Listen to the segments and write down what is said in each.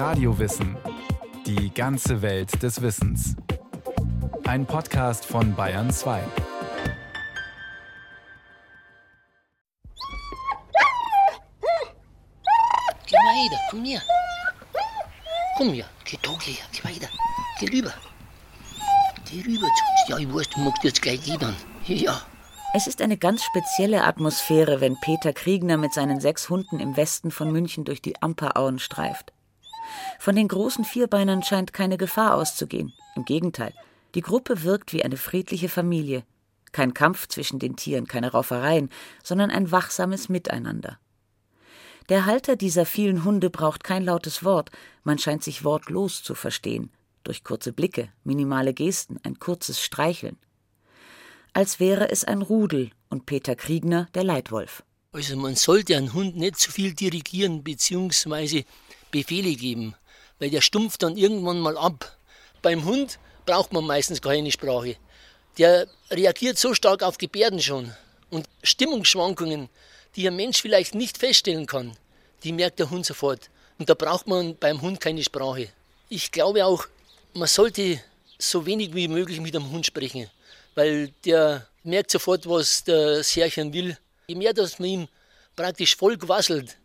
Radiowissen. Die ganze Welt des Wissens. Ein Podcast von Bayern 2. Geh weiter, komm her. Komm her, geh da, geh, geh weiter. Geh rüber. Geh rüber zu uns. Ja, ich weiß, du magst jetzt gleich gehen dann. Ja. Es ist eine ganz spezielle Atmosphäre, wenn Peter Kriegner mit seinen sechs Hunden im Westen von München durch die Amperauen streift. Von den großen Vierbeinern scheint keine Gefahr auszugehen. Im Gegenteil, die Gruppe wirkt wie eine friedliche Familie. Kein Kampf zwischen den Tieren, keine Raufereien, sondern ein wachsames Miteinander. Der Halter dieser vielen Hunde braucht kein lautes Wort, man scheint sich wortlos zu verstehen. Durch kurze Blicke, minimale Gesten, ein kurzes Streicheln. Als wäre es ein Rudel und Peter Kriegner der Leitwolf. Also man sollte einen Hund nicht zu viel dirigieren bzw. Befehle geben, weil der stumpft dann irgendwann mal ab. Beim Hund braucht man meistens keine Sprache. Der reagiert so stark auf Gebärden schon. Und Stimmungsschwankungen, die ein Mensch vielleicht nicht feststellen kann, die merkt der Hund sofort. Und da braucht man beim Hund keine Sprache. Ich glaube auch, man sollte so wenig wie möglich mit dem Hund sprechen, weil der merkt sofort, was der Särchen will. Je mehr, dass man ihm praktisch voll quasselt,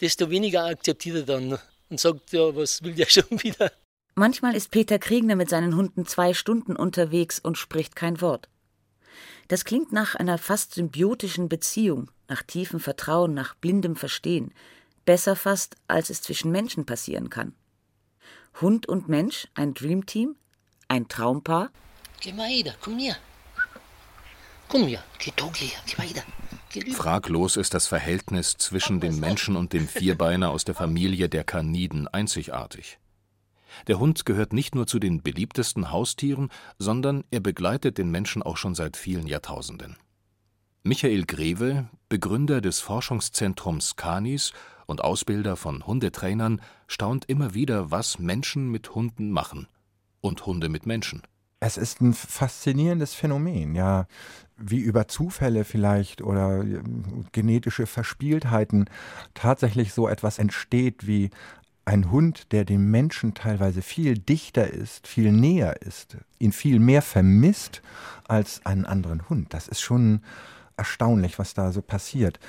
desto weniger akzeptiert er dann und sagt, ja, was will der schon wieder? Manchmal ist Peter Kriegner mit seinen Hunden zwei Stunden unterwegs und spricht kein Wort. Das klingt nach einer fast symbiotischen Beziehung, nach tiefem Vertrauen, nach blindem Verstehen. Besser fast, als es zwischen Menschen passieren kann. Hund und Mensch, ein Dreamteam, ein Traumpaar. Geh weiter, komm her. Komm her, geh da, geh, geh. Geh rüber. Fraglos ist das Verhältnis zwischen dem Menschen und dem Vierbeiner aus der Familie der Kaniden einzigartig. Der Hund gehört nicht nur zu den beliebtesten Haustieren, sondern er begleitet den Menschen auch schon seit vielen Jahrtausenden. Michael Greve, Begründer des Forschungszentrums Canis und Ausbilder von Hundetrainern, staunt immer wieder, was Menschen mit Hunden machen und Hunde mit Menschen. Es ist ein faszinierendes Phänomen, ja, wie über Zufälle vielleicht oder äh, genetische Verspieltheiten tatsächlich so etwas entsteht wie ein Hund, der dem Menschen teilweise viel dichter ist, viel näher ist, ihn viel mehr vermisst als einen anderen Hund. Das ist schon erstaunlich, was da so passiert.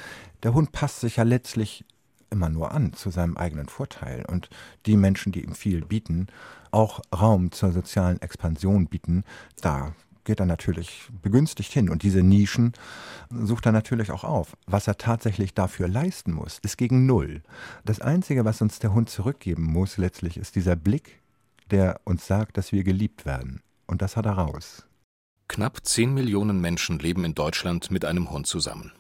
Der Hund passt sich ja letztlich immer nur an zu seinem eigenen Vorteil. Und die Menschen, die ihm viel bieten, auch Raum zur sozialen Expansion bieten, da geht er natürlich begünstigt hin. Und diese Nischen sucht er natürlich auch auf. Was er tatsächlich dafür leisten muss, ist gegen Null. Das Einzige, was uns der Hund zurückgeben muss, letztlich, ist dieser Blick, der uns sagt, dass wir geliebt werden. Und das hat er raus. Knapp 10 Millionen Menschen leben in Deutschland mit einem Hund zusammen.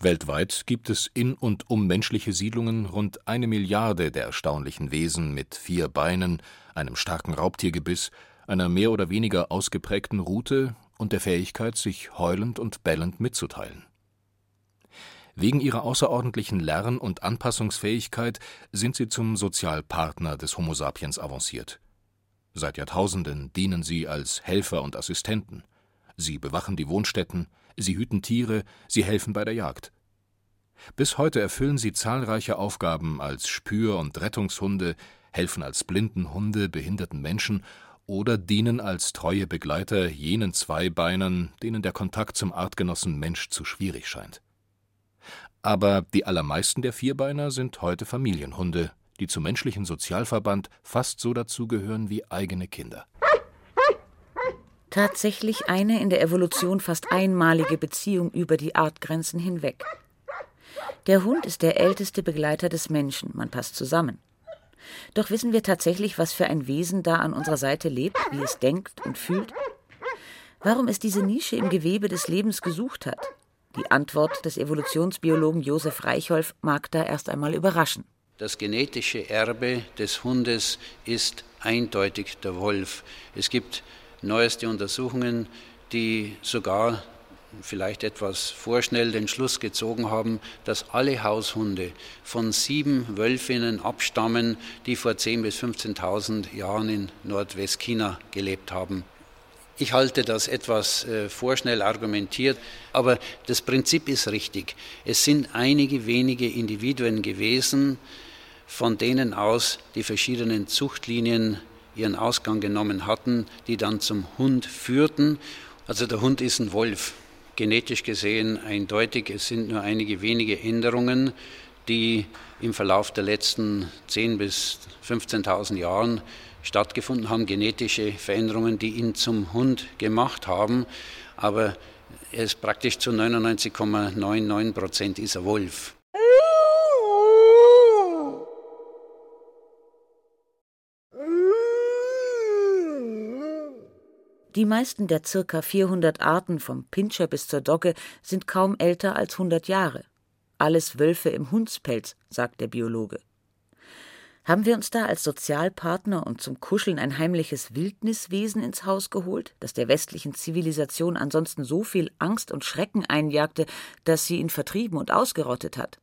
Weltweit gibt es in und um menschliche Siedlungen rund eine Milliarde der erstaunlichen Wesen mit vier Beinen, einem starken Raubtiergebiss, einer mehr oder weniger ausgeprägten Rute und der Fähigkeit, sich heulend und bellend mitzuteilen. Wegen ihrer außerordentlichen Lern- und Anpassungsfähigkeit sind sie zum Sozialpartner des Homo sapiens avanciert. Seit Jahrtausenden dienen sie als Helfer und Assistenten. Sie bewachen die Wohnstätten, sie hüten Tiere, sie helfen bei der Jagd. Bis heute erfüllen sie zahlreiche Aufgaben als Spür- und Rettungshunde, helfen als Blindenhunde behinderten Menschen oder dienen als treue Begleiter jenen Zweibeinern, denen der Kontakt zum Artgenossen Mensch zu schwierig scheint. Aber die allermeisten der Vierbeiner sind heute Familienhunde, die zum menschlichen Sozialverband fast so dazugehören wie eigene Kinder. Tatsächlich eine in der Evolution fast einmalige Beziehung über die Artgrenzen hinweg. Der Hund ist der älteste Begleiter des Menschen, man passt zusammen. Doch wissen wir tatsächlich, was für ein Wesen da an unserer Seite lebt, wie es denkt und fühlt? Warum es diese Nische im Gewebe des Lebens gesucht hat? Die Antwort des Evolutionsbiologen Josef Reichholf mag da erst einmal überraschen. Das genetische Erbe des Hundes ist eindeutig der Wolf. Es gibt neueste Untersuchungen, die sogar vielleicht etwas vorschnell den Schluss gezogen haben, dass alle Haushunde von sieben Wölfinnen abstammen, die vor 10.000 bis 15.000 Jahren in Nordwestchina gelebt haben. Ich halte das etwas äh, vorschnell argumentiert, aber das Prinzip ist richtig. Es sind einige wenige Individuen gewesen, von denen aus die verschiedenen Zuchtlinien ihren Ausgang genommen hatten, die dann zum Hund führten. Also der Hund ist ein Wolf, genetisch gesehen eindeutig. Es sind nur einige wenige Änderungen, die im Verlauf der letzten 10.000 bis 15.000 Jahren stattgefunden haben, genetische Veränderungen, die ihn zum Hund gemacht haben. Aber er ist praktisch zu 99,99 Prozent ist er Wolf. Die meisten der circa 400 Arten vom Pinscher bis zur Dogge sind kaum älter als 100 Jahre. Alles Wölfe im Hundspelz, sagt der Biologe. Haben wir uns da als Sozialpartner und zum Kuscheln ein heimliches Wildniswesen ins Haus geholt, das der westlichen Zivilisation ansonsten so viel Angst und Schrecken einjagte, dass sie ihn vertrieben und ausgerottet hat?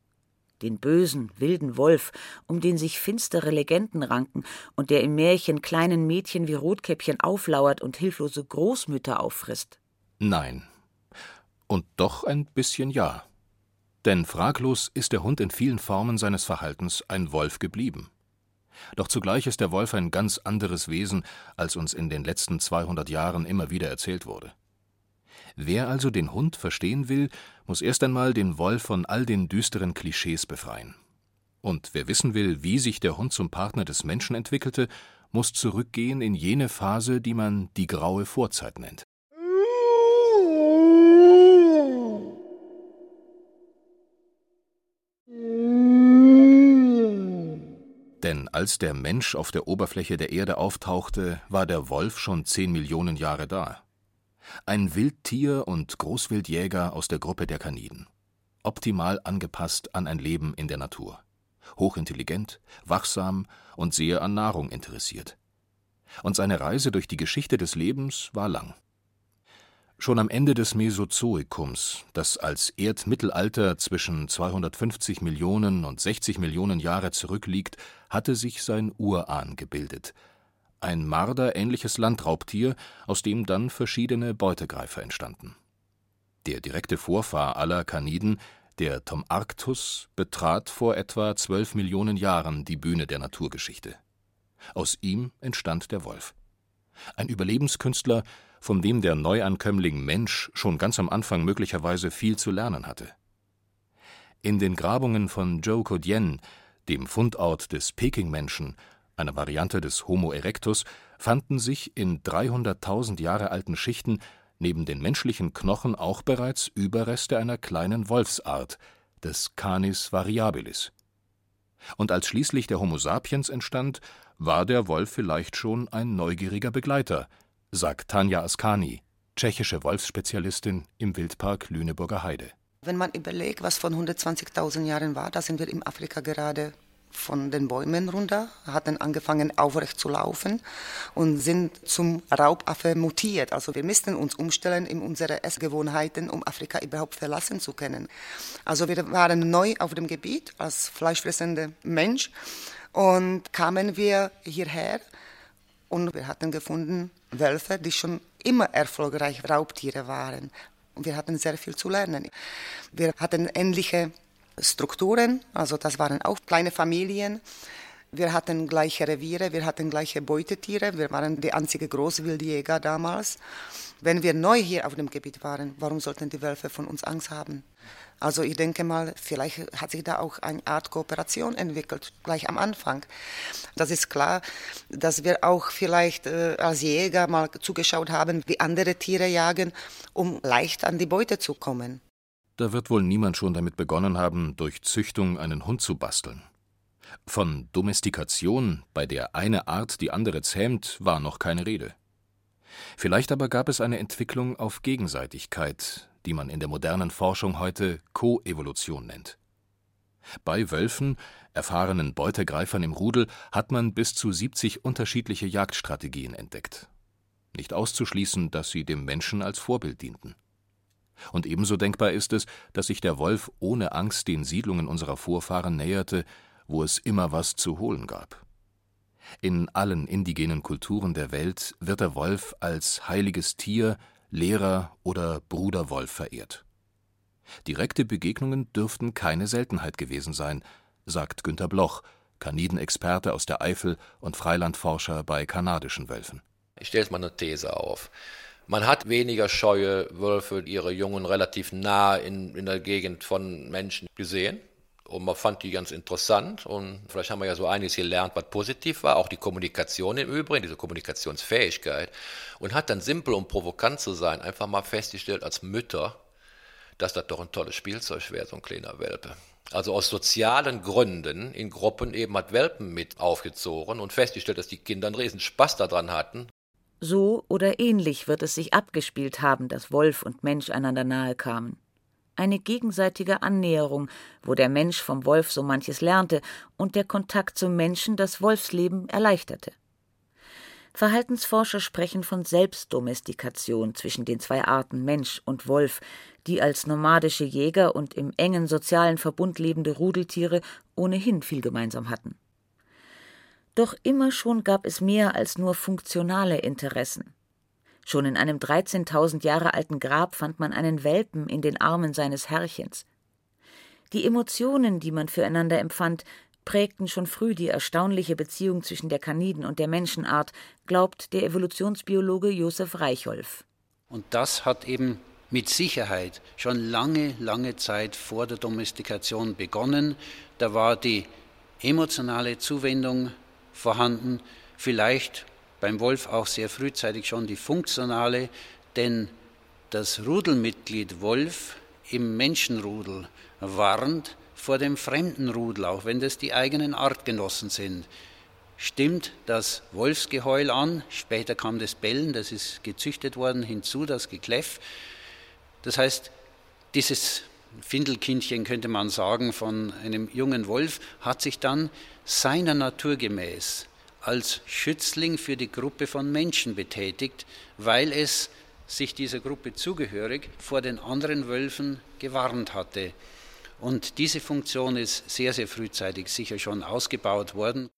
Den bösen, wilden Wolf, um den sich finstere Legenden ranken und der im Märchen kleinen Mädchen wie Rotkäppchen auflauert und hilflose Großmütter auffrisst? Nein. Und doch ein bisschen ja. Denn fraglos ist der Hund in vielen Formen seines Verhaltens ein Wolf geblieben. Doch zugleich ist der Wolf ein ganz anderes Wesen, als uns in den letzten 200 Jahren immer wieder erzählt wurde. Wer also den Hund verstehen will, muss erst einmal den Wolf von all den düsteren Klischees befreien. Und wer wissen will, wie sich der Hund zum Partner des Menschen entwickelte, muss zurückgehen in jene Phase, die man die graue Vorzeit nennt. Denn als der Mensch auf der Oberfläche der Erde auftauchte, war der Wolf schon zehn Millionen Jahre da. Ein Wildtier und Großwildjäger aus der Gruppe der Kaniden. Optimal angepasst an ein Leben in der Natur. Hochintelligent, wachsam und sehr an Nahrung interessiert. Und seine Reise durch die Geschichte des Lebens war lang. Schon am Ende des Mesozoikums, das als Erdmittelalter zwischen 250 Millionen und 60 Millionen Jahre zurückliegt, hatte sich sein Urahn gebildet – ein Marder-ähnliches Landraubtier, aus dem dann verschiedene Beutegreifer entstanden. Der direkte Vorfahr aller Kaniden, der Tomarctus, betrat vor etwa zwölf Millionen Jahren die Bühne der Naturgeschichte. Aus ihm entstand der Wolf. Ein Überlebenskünstler, von dem der Neuankömmling Mensch schon ganz am Anfang möglicherweise viel zu lernen hatte. In den Grabungen von Zhoukodien, dem Fundort des Pekingmenschen, einer Variante des Homo erectus, fanden sich in 300.000 Jahre alten Schichten neben den menschlichen Knochen auch bereits Überreste einer kleinen Wolfsart, des Canis variabilis. Und als schließlich der Homo sapiens entstand, war der Wolf vielleicht schon ein neugieriger Begleiter, sagt Tanja Askani, tschechische Wolfsspezialistin im Wildpark Lüneburger Heide. Wenn man überlegt, was von 120.000 Jahren war, da sind wir in Afrika gerade von den Bäumen runter, hatten angefangen aufrecht zu laufen und sind zum Raubaffe mutiert. Also wir mussten uns umstellen in unsere Essgewohnheiten, um Afrika überhaupt verlassen zu können. Also wir waren neu auf dem Gebiet als fleischfressender Mensch und kamen wir hierher und wir hatten gefunden Wölfe, die schon immer erfolgreich Raubtiere waren. Und wir hatten sehr viel zu lernen. Wir hatten ähnliche Strukturen, also das waren auch kleine Familien. Wir hatten gleiche Reviere, wir hatten gleiche Beutetiere, wir waren die einzige Großwildjäger damals. Wenn wir neu hier auf dem Gebiet waren, warum sollten die Wölfe von uns Angst haben? Also ich denke mal, vielleicht hat sich da auch eine Art Kooperation entwickelt, gleich am Anfang. Das ist klar, dass wir auch vielleicht äh, als Jäger mal zugeschaut haben, wie andere Tiere jagen, um leicht an die Beute zu kommen. Da wird wohl niemand schon damit begonnen haben, durch Züchtung einen Hund zu basteln. Von Domestikation, bei der eine Art die andere zähmt, war noch keine Rede. Vielleicht aber gab es eine Entwicklung auf Gegenseitigkeit, die man in der modernen Forschung heute Koevolution nennt. Bei Wölfen, erfahrenen Beutegreifern im Rudel, hat man bis zu 70 unterschiedliche Jagdstrategien entdeckt. Nicht auszuschließen, dass sie dem Menschen als Vorbild dienten. Und ebenso denkbar ist es, dass sich der Wolf ohne Angst den Siedlungen unserer Vorfahren näherte, wo es immer was zu holen gab. In allen indigenen Kulturen der Welt wird der Wolf als heiliges Tier, Lehrer oder Bruder Wolf verehrt. Direkte Begegnungen dürften keine Seltenheit gewesen sein, sagt Günter Bloch, Kanidenexperte aus der Eifel und Freilandforscher bei kanadischen Wölfen. Ich stelle jetzt mal eine These auf. Man hat weniger scheue Wölfe, ihre Jungen relativ nah in, in der Gegend von Menschen gesehen. Und man fand die ganz interessant und vielleicht haben wir ja so einiges gelernt, was positiv war, auch die Kommunikation im Übrigen, diese Kommunikationsfähigkeit. Und hat dann simpel, um provokant zu sein, einfach mal festgestellt als Mütter, dass das doch ein tolles Spielzeug wäre, so ein kleiner Welpe. Also aus sozialen Gründen in Gruppen eben hat Welpen mit aufgezogen und festgestellt, dass die Kinder einen riesen Spaß daran hatten. So oder ähnlich wird es sich abgespielt haben, dass Wolf und Mensch einander nahe kamen. Eine gegenseitige Annäherung, wo der Mensch vom Wolf so manches lernte und der Kontakt zum Menschen das Wolfsleben erleichterte. Verhaltensforscher sprechen von Selbstdomestikation zwischen den zwei Arten Mensch und Wolf, die als nomadische Jäger und im engen sozialen Verbund lebende Rudeltiere ohnehin viel gemeinsam hatten. Doch immer schon gab es mehr als nur funktionale Interessen. Schon in einem 13.000 Jahre alten Grab fand man einen Welpen in den Armen seines Herrchens. Die Emotionen, die man füreinander empfand, prägten schon früh die erstaunliche Beziehung zwischen der Kaniden und der Menschenart, glaubt der Evolutionsbiologe Josef Reicholf. Und das hat eben mit Sicherheit schon lange, lange Zeit vor der Domestikation begonnen. Da war die emotionale Zuwendung vorhanden, vielleicht beim Wolf auch sehr frühzeitig schon die funktionale, denn das Rudelmitglied Wolf im Menschenrudel warnt vor dem fremden Rudel, auch wenn das die eigenen Artgenossen sind. Stimmt das Wolfsgeheul an, später kam das Bellen, das ist gezüchtet worden, hinzu das Gekläff. Das heißt, dieses Findelkindchen, könnte man sagen, von einem jungen Wolf hat sich dann seiner Natur gemäß als Schützling für die Gruppe von Menschen betätigt, weil es sich dieser Gruppe zugehörig vor den anderen Wölfen gewarnt hatte. Und diese Funktion ist sehr, sehr frühzeitig sicher schon ausgebaut worden.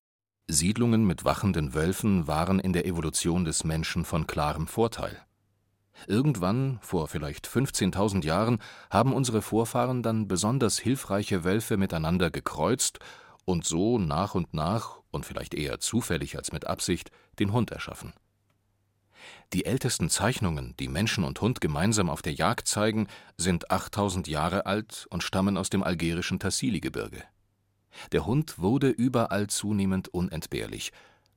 Siedlungen mit wachenden Wölfen waren in der Evolution des Menschen von klarem Vorteil. Irgendwann, vor vielleicht 15.000 Jahren, haben unsere Vorfahren dann besonders hilfreiche Wölfe miteinander gekreuzt und so nach und nach und vielleicht eher zufällig als mit Absicht den Hund erschaffen. Die ältesten Zeichnungen, die Menschen und Hund gemeinsam auf der Jagd zeigen, sind 8000 Jahre alt und stammen aus dem algerischen Tassili-Gebirge. Der Hund wurde überall zunehmend unentbehrlich,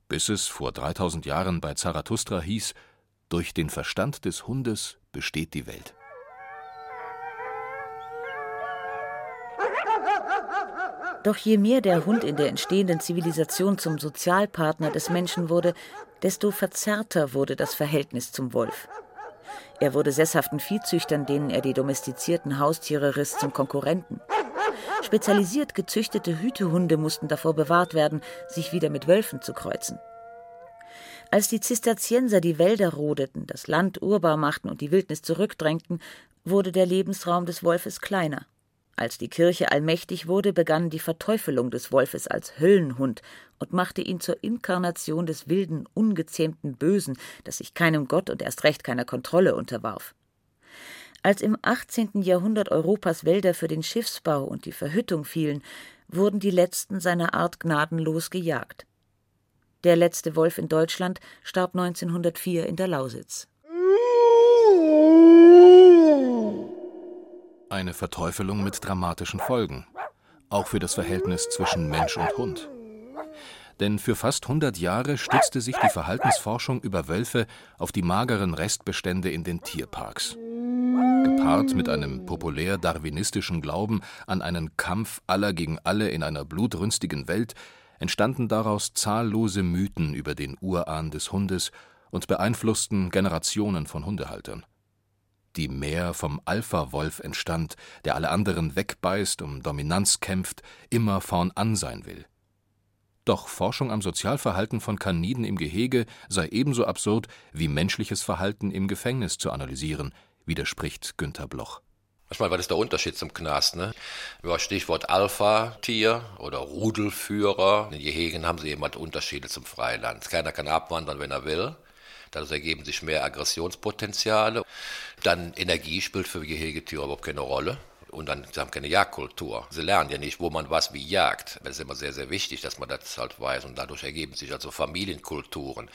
bis es vor 3000 Jahren bei Zarathustra hieß: Durch den Verstand des Hundes besteht die Welt. Doch je mehr der Hund in der entstehenden Zivilisation zum Sozialpartner des Menschen wurde, desto verzerrter wurde das Verhältnis zum Wolf. Er wurde sesshaften Viehzüchtern, denen er die domestizierten Haustiere riss, zum Konkurrenten. Spezialisiert gezüchtete Hütehunde mussten davor bewahrt werden, sich wieder mit Wölfen zu kreuzen. Als die Zisterzienser die Wälder rodeten, das Land urbar machten und die Wildnis zurückdrängten, wurde der Lebensraum des Wolfes kleiner. Als die Kirche allmächtig wurde, begann die Verteufelung des Wolfes als Höllenhund und machte ihn zur Inkarnation des wilden, ungezähmten Bösen, das sich keinem Gott und erst recht keiner Kontrolle unterwarf. Als im 18. Jahrhundert Europas Wälder für den Schiffsbau und die Verhüttung fielen, wurden die letzten seiner Art gnadenlos gejagt. Der letzte Wolf in Deutschland starb 1904 in der Lausitz. Eine Verteufelung mit dramatischen Folgen, auch für das Verhältnis zwischen Mensch und Hund. Denn für fast 100 Jahre stützte sich die Verhaltensforschung über Wölfe auf die mageren Restbestände in den Tierparks. Gepaart mit einem populär darwinistischen Glauben an einen Kampf aller gegen alle in einer blutrünstigen Welt entstanden daraus zahllose Mythen über den Urahn des Hundes und beeinflussten Generationen von Hundehaltern die mehr vom Alpha-Wolf entstand, der alle anderen wegbeißt, um Dominanz kämpft, immer vorn an sein will. Doch Forschung am Sozialverhalten von Kaniden im Gehege sei ebenso absurd wie menschliches Verhalten im Gefängnis zu analysieren, widerspricht Günter Bloch. Manchmal, was ist der Unterschied zum Knast? Ne? Über Stichwort Alpha-Tier oder Rudelführer. In Gehegen haben sie eben halt Unterschiede zum Freiland. Keiner kann abwandern, wenn er will. Dadurch ergeben sich mehr Aggressionspotenziale. Dann Energie spielt für Gehegetiere überhaupt keine Rolle. Und dann sie haben keine Jagdkultur. Sie lernen ja nicht, wo man was wie jagt. Das ist immer sehr, sehr wichtig, dass man das halt weiß. Und dadurch ergeben sich also Familienkulturen.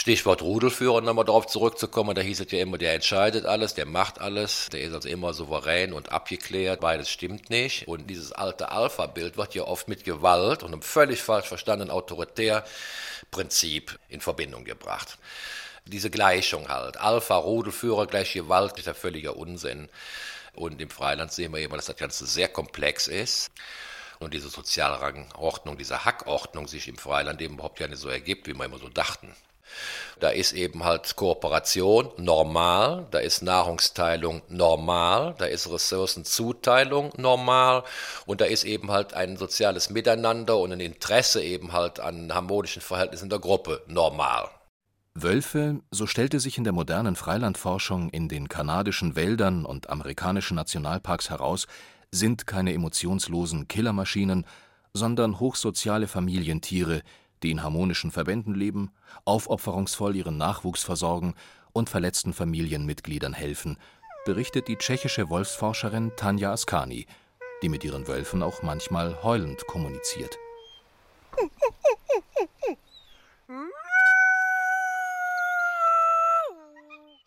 Stichwort Rudelführer, nochmal darauf zurückzukommen, da hieß es ja immer, der entscheidet alles, der macht alles, der ist also immer souverän und abgeklärt, beides stimmt nicht. Und dieses alte Alpha-Bild wird ja oft mit Gewalt und einem völlig falsch verstandenen Autoritärprinzip in Verbindung gebracht. Diese Gleichung halt, Alpha, Rudelführer gleich Gewalt, ist ja völliger Unsinn. Und im Freiland sehen wir eben, dass das Ganze sehr komplex ist und diese Sozialrangordnung, diese Hackordnung sich im Freiland eben überhaupt ja nicht so ergibt, wie wir immer so dachten. Da ist eben halt Kooperation normal, da ist Nahrungsteilung normal, da ist Ressourcenzuteilung normal und da ist eben halt ein soziales Miteinander und ein Interesse eben halt an harmonischen Verhältnissen der Gruppe normal. Wölfe, so stellte sich in der modernen Freilandforschung in den kanadischen Wäldern und amerikanischen Nationalparks heraus, sind keine emotionslosen Killermaschinen, sondern hochsoziale Familientiere, die in harmonischen Verbänden leben, aufopferungsvoll ihren Nachwuchs versorgen und verletzten Familienmitgliedern helfen, berichtet die tschechische Wolfsforscherin Tanja Askani, die mit ihren Wölfen auch manchmal heulend kommuniziert.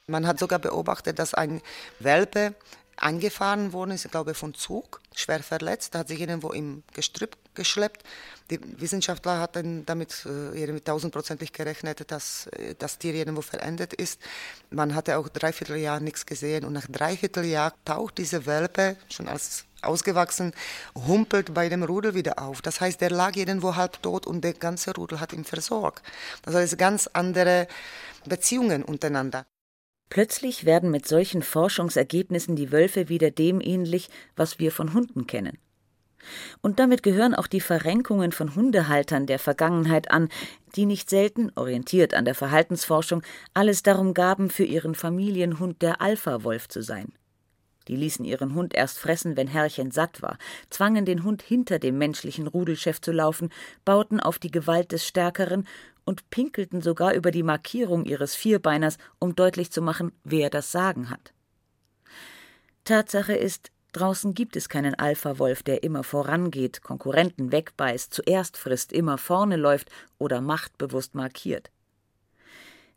Man hat sogar beobachtet, dass ein Welpe angefahren worden ist, ich glaube von Zug, schwer verletzt, hat sich irgendwo im Gestrüpp geschleppt. Die Wissenschaftler hatten damit äh, tausendprozentig gerechnet, dass äh, das Tier irgendwo verendet ist. Man hatte auch dreiviertel Jahr nichts gesehen und nach dreiviertel Jahr taucht diese Welpe schon als ausgewachsen, humpelt bei dem Rudel wieder auf. Das heißt, der lag irgendwo halb tot und der ganze Rudel hat ihn versorgt. Das heißt, ganz andere Beziehungen untereinander. Plötzlich werden mit solchen Forschungsergebnissen die Wölfe wieder dem ähnlich, was wir von Hunden kennen. Und damit gehören auch die Verrenkungen von Hundehaltern der Vergangenheit an, die nicht selten, orientiert an der Verhaltensforschung, alles darum gaben, für ihren Familienhund der Alpha-Wolf zu sein. Die ließen ihren Hund erst fressen, wenn Herrchen satt war, zwangen den Hund hinter dem menschlichen Rudelchef zu laufen, bauten auf die Gewalt des Stärkeren und pinkelten sogar über die Markierung ihres Vierbeiners, um deutlich zu machen, wer das Sagen hat. Tatsache ist, draußen gibt es keinen Alpha-Wolf, der immer vorangeht, Konkurrenten wegbeißt, zuerst frisst, immer vorne läuft oder machtbewusst markiert.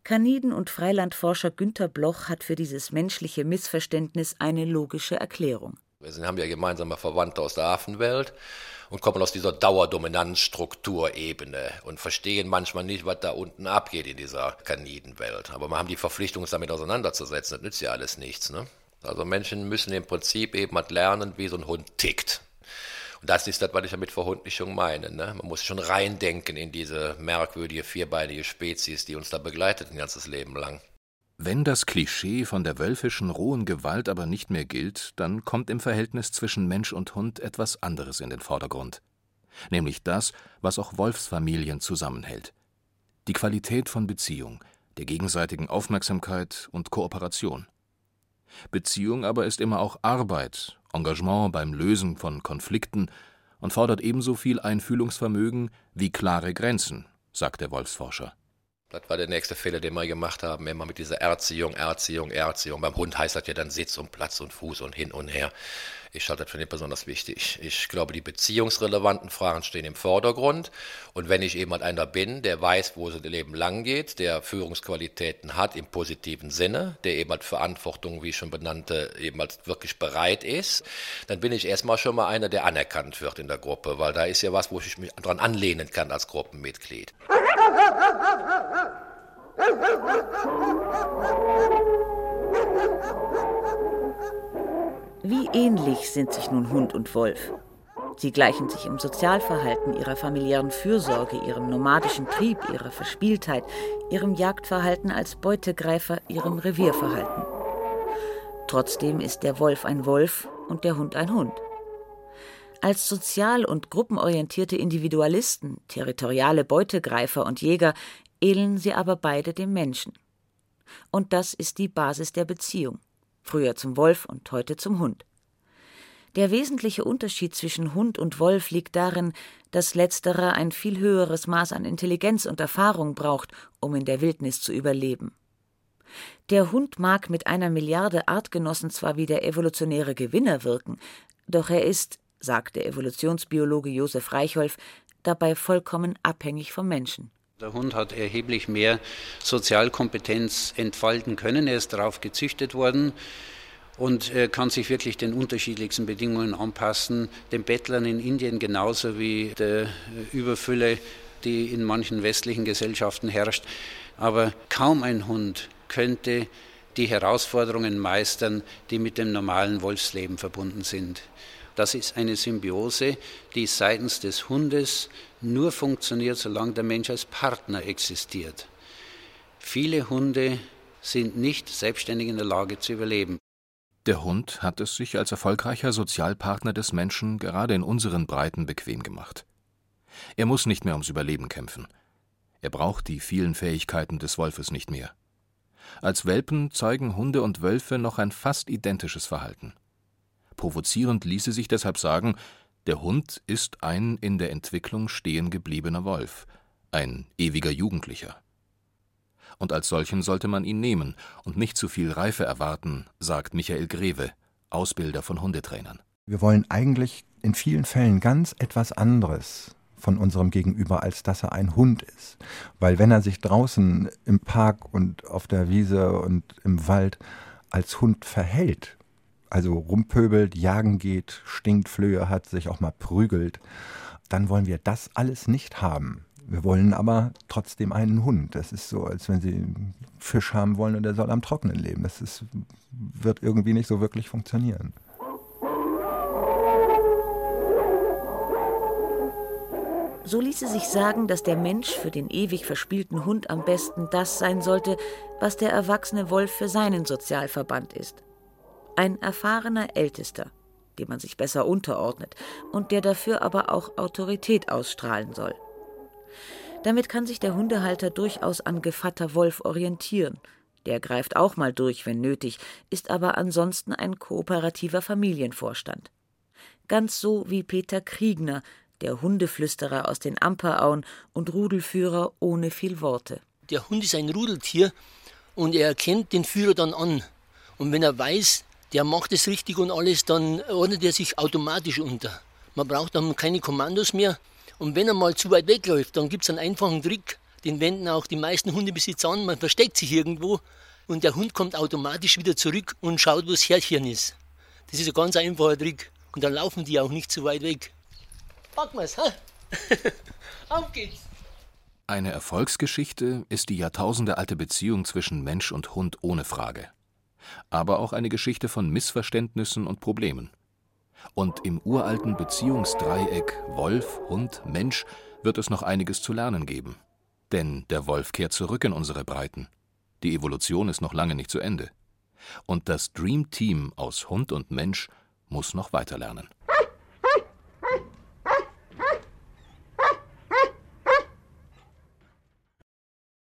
Kaniden- und Freilandforscher Günter Bloch hat für dieses menschliche Missverständnis eine logische Erklärung. Wir haben ja gemeinsame Verwandte aus der Affenwelt und kommen aus dieser Dauerdominanzstrukturebene und verstehen manchmal nicht, was da unten abgeht in dieser Kanidenwelt. Aber wir haben die Verpflichtung, uns damit auseinanderzusetzen. Das nützt ja alles nichts. Ne? Also Menschen müssen im Prinzip eben lernen, wie so ein Hund tickt. Und das ist das, was ich damit Verhundlichung meine. Ne? Man muss schon reindenken in diese merkwürdige vierbeinige Spezies, die uns da begleitet ein ganzes Leben lang. Wenn das Klischee von der wölfischen rohen Gewalt aber nicht mehr gilt, dann kommt im Verhältnis zwischen Mensch und Hund etwas anderes in den Vordergrund. Nämlich das, was auch Wolfsfamilien zusammenhält. Die Qualität von Beziehung, der gegenseitigen Aufmerksamkeit und Kooperation. Beziehung aber ist immer auch Arbeit, Engagement beim Lösen von Konflikten und fordert ebenso viel Einfühlungsvermögen wie klare Grenzen, sagt der Wolfsforscher. Das war der nächste Fehler, den wir gemacht haben. Immer mit dieser Erziehung, Erziehung, Erziehung. Beim Hund heißt das ja dann Sitz und Platz und Fuß und hin und her. Ich halte das für nicht besonders wichtig. Ich glaube, die beziehungsrelevanten Fragen stehen im Vordergrund. Und wenn ich jemand einer bin, der weiß, wo sein Leben lang geht, der Führungsqualitäten hat im positiven Sinne, der eben als Verantwortung, wie ich schon benannte, eben als wirklich bereit ist, dann bin ich erstmal schon mal einer, der anerkannt wird in der Gruppe, weil da ist ja was, wo ich mich dran anlehnen kann als Gruppenmitglied. Wie ähnlich sind sich nun Hund und Wolf? Sie gleichen sich im Sozialverhalten, ihrer familiären Fürsorge, ihrem nomadischen Trieb, ihrer Verspieltheit, ihrem Jagdverhalten als Beutegreifer, ihrem Revierverhalten. Trotzdem ist der Wolf ein Wolf und der Hund ein Hund. Als sozial- und gruppenorientierte Individualisten, territoriale Beutegreifer und Jäger ähneln sie aber beide dem Menschen. Und das ist die Basis der Beziehung, früher zum Wolf und heute zum Hund. Der wesentliche Unterschied zwischen Hund und Wolf liegt darin, dass letzterer ein viel höheres Maß an Intelligenz und Erfahrung braucht, um in der Wildnis zu überleben. Der Hund mag mit einer Milliarde Artgenossen zwar wie der evolutionäre Gewinner wirken, doch er ist, sagt der Evolutionsbiologe Josef Reichholf, dabei vollkommen abhängig vom Menschen. Der Hund hat erheblich mehr Sozialkompetenz entfalten können. Er ist darauf gezüchtet worden und kann sich wirklich den unterschiedlichsten Bedingungen anpassen. Den Bettlern in Indien genauso wie der Überfülle, die in manchen westlichen Gesellschaften herrscht. Aber kaum ein Hund könnte die Herausforderungen meistern, die mit dem normalen Wolfsleben verbunden sind. Das ist eine Symbiose, die seitens des Hundes nur funktioniert, solange der Mensch als Partner existiert. Viele Hunde sind nicht selbstständig in der Lage zu überleben. Der Hund hat es sich als erfolgreicher Sozialpartner des Menschen gerade in unseren Breiten bequem gemacht. Er muss nicht mehr ums Überleben kämpfen. Er braucht die vielen Fähigkeiten des Wolfes nicht mehr. Als Welpen zeigen Hunde und Wölfe noch ein fast identisches Verhalten. Provozierend ließe sich deshalb sagen, der Hund ist ein in der Entwicklung stehen gebliebener Wolf, ein ewiger Jugendlicher. Und als solchen sollte man ihn nehmen und nicht zu viel Reife erwarten, sagt Michael Greve, Ausbilder von Hundetrainern. Wir wollen eigentlich in vielen Fällen ganz etwas anderes von unserem Gegenüber, als dass er ein Hund ist. Weil wenn er sich draußen im Park und auf der Wiese und im Wald als Hund verhält, also rumpöbelt, jagen geht, stinkt, Flöhe hat, sich auch mal prügelt, dann wollen wir das alles nicht haben. Wir wollen aber trotzdem einen Hund. Das ist so, als wenn Sie einen Fisch haben wollen und der soll am Trockenen leben. Das ist, wird irgendwie nicht so wirklich funktionieren. So ließe sich sagen, dass der Mensch für den ewig verspielten Hund am besten das sein sollte, was der erwachsene Wolf für seinen Sozialverband ist. Ein erfahrener Ältester, dem man sich besser unterordnet und der dafür aber auch Autorität ausstrahlen soll. Damit kann sich der Hundehalter durchaus an Gevatter Wolf orientieren. Der greift auch mal durch, wenn nötig, ist aber ansonsten ein kooperativer Familienvorstand. Ganz so wie Peter Kriegner, der Hundeflüsterer aus den Amperauen und Rudelführer ohne viel Worte. Der Hund ist ein Rudeltier und er erkennt den Führer dann an. Und wenn er weiß, der macht es richtig und alles, dann ordnet er sich automatisch unter. Man braucht dann keine Kommandos mehr. Und wenn er mal zu weit wegläuft, dann gibt es einen einfachen Trick, den wenden auch die meisten Hundebesitzer an. Man versteckt sich irgendwo und der Hund kommt automatisch wieder zurück und schaut, wo das Härchen ist. Das ist ein ganz einfacher Trick. Und dann laufen die auch nicht zu weit weg. Packen wir's, ha? Auf geht's! Eine Erfolgsgeschichte ist die jahrtausendealte Beziehung zwischen Mensch und Hund ohne Frage. Aber auch eine Geschichte von Missverständnissen und Problemen. Und im uralten Beziehungsdreieck Wolf, Hund, Mensch wird es noch einiges zu lernen geben. Denn der Wolf kehrt zurück in unsere Breiten. Die Evolution ist noch lange nicht zu Ende. Und das Dream Team aus Hund und Mensch muss noch weiter lernen.